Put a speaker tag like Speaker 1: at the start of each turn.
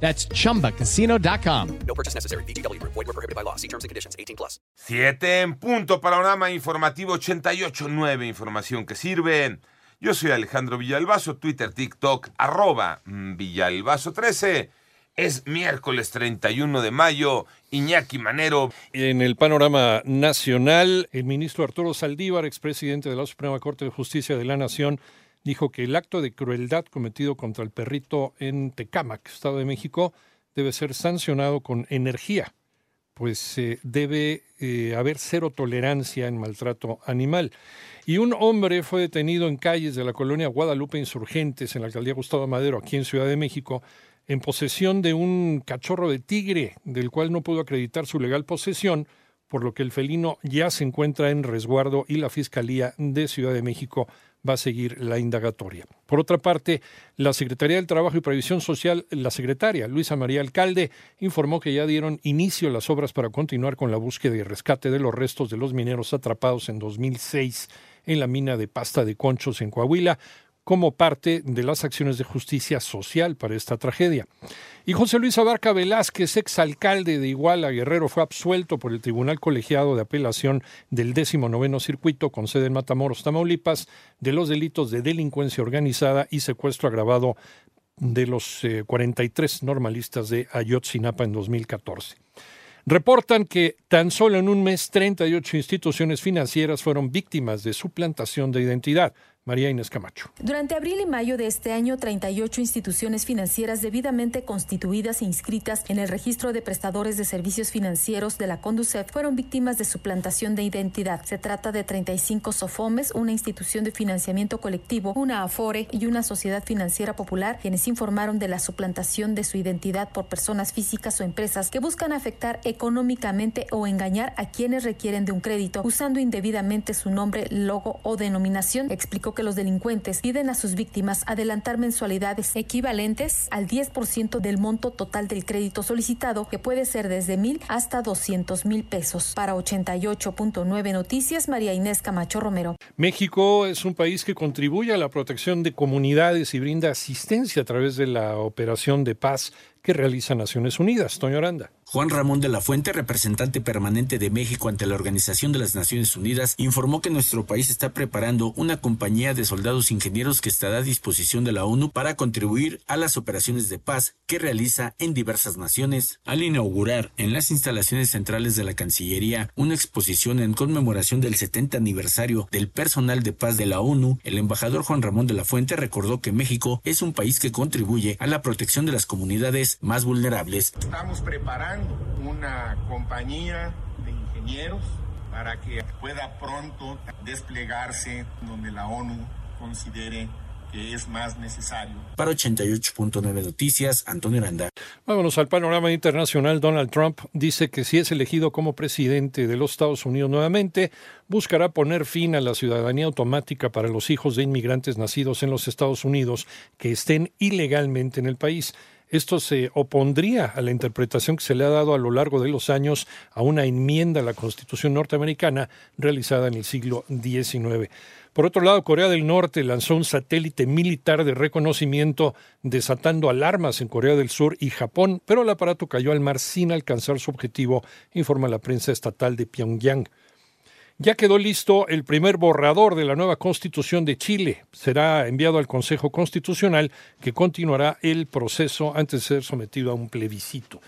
Speaker 1: That's chumbacasino.com.
Speaker 2: No purchase necessary. BGW. Void were prohibited by law. See terms and conditions. 18 plus.
Speaker 3: 7 en punto, panorama informativo 88.9, información que sirve. Yo soy Alejandro Villalbazo, Twitter, TikTok, arroba mm, Villalbazo13. Es miércoles 31 de mayo, Iñaki Manero.
Speaker 4: En el panorama nacional, el ministro Arturo Saldívar, expresidente de la Suprema Corte de Justicia de la Nación, dijo que el acto de crueldad cometido contra el perrito en Tecámac, Estado de México, debe ser sancionado con energía, pues eh, debe eh, haber cero tolerancia en maltrato animal. Y un hombre fue detenido en calles de la colonia Guadalupe Insurgentes, en la alcaldía Gustavo Madero, aquí en Ciudad de México, en posesión de un cachorro de tigre, del cual no pudo acreditar su legal posesión, por lo que el felino ya se encuentra en resguardo y la Fiscalía de Ciudad de México va a seguir la indagatoria. Por otra parte, la Secretaría del Trabajo y Previsión Social, la secretaria Luisa María Alcalde, informó que ya dieron inicio las obras para continuar con la búsqueda y rescate de los restos de los mineros atrapados en 2006 en la mina de pasta de conchos en Coahuila, como parte de las acciones de justicia social para esta tragedia. Y José Luis Abarca Velázquez, exalcalde de Iguala Guerrero, fue absuelto por el Tribunal Colegiado de Apelación del 19 Circuito, con sede en Matamoros, Tamaulipas, de los delitos de delincuencia organizada y secuestro agravado de los 43 normalistas de Ayotzinapa en 2014. Reportan que tan solo en un mes 38 instituciones financieras fueron víctimas de suplantación de identidad. María Inés Camacho.
Speaker 5: Durante abril y mayo de este año, 38 instituciones financieras debidamente constituidas e inscritas en el registro de prestadores de servicios financieros de la Conducef fueron víctimas de suplantación de identidad. Se trata de 35 SOFOMES, una institución de financiamiento colectivo, una AFORE y una sociedad financiera popular, quienes informaron de la suplantación de su identidad por personas físicas o empresas que buscan afectar económicamente o engañar a quienes requieren de un crédito usando indebidamente su nombre, logo o denominación, explicó que los delincuentes piden a sus víctimas adelantar mensualidades equivalentes al 10% del monto total del crédito solicitado, que puede ser desde mil hasta 200 mil pesos. Para 88.9 Noticias, María Inés Camacho Romero.
Speaker 4: México es un país que contribuye a la protección de comunidades y brinda asistencia a través de la operación de paz que realiza Naciones Unidas. Toño Aranda.
Speaker 6: Juan Ramón de la Fuente, representante permanente de México ante la Organización de las Naciones Unidas, informó que nuestro país está preparando una compañía de soldados ingenieros que estará a disposición de la ONU para contribuir a las operaciones de paz que realiza en diversas naciones. Al inaugurar en las instalaciones centrales de la Cancillería una exposición en conmemoración del 70 aniversario del personal de paz de la ONU, el embajador Juan Ramón de la Fuente recordó que México es un país que contribuye a la protección de las comunidades más vulnerables.
Speaker 7: Una compañía de ingenieros para que pueda pronto desplegarse donde la ONU considere que es más necesario.
Speaker 6: Para 88.9 Noticias, Antonio Aranda.
Speaker 4: Vámonos al panorama internacional. Donald Trump dice que si es elegido como presidente de los Estados Unidos nuevamente, buscará poner fin a la ciudadanía automática para los hijos de inmigrantes nacidos en los Estados Unidos que estén ilegalmente en el país. Esto se opondría a la interpretación que se le ha dado a lo largo de los años a una enmienda a la Constitución norteamericana realizada en el siglo XIX. Por otro lado, Corea del Norte lanzó un satélite militar de reconocimiento desatando alarmas en Corea del Sur y Japón, pero el aparato cayó al mar sin alcanzar su objetivo, informa la prensa estatal de Pyongyang. Ya quedó listo el primer borrador de la nueva Constitución de Chile. Será enviado al Consejo Constitucional que continuará el proceso antes de ser sometido a un plebiscito.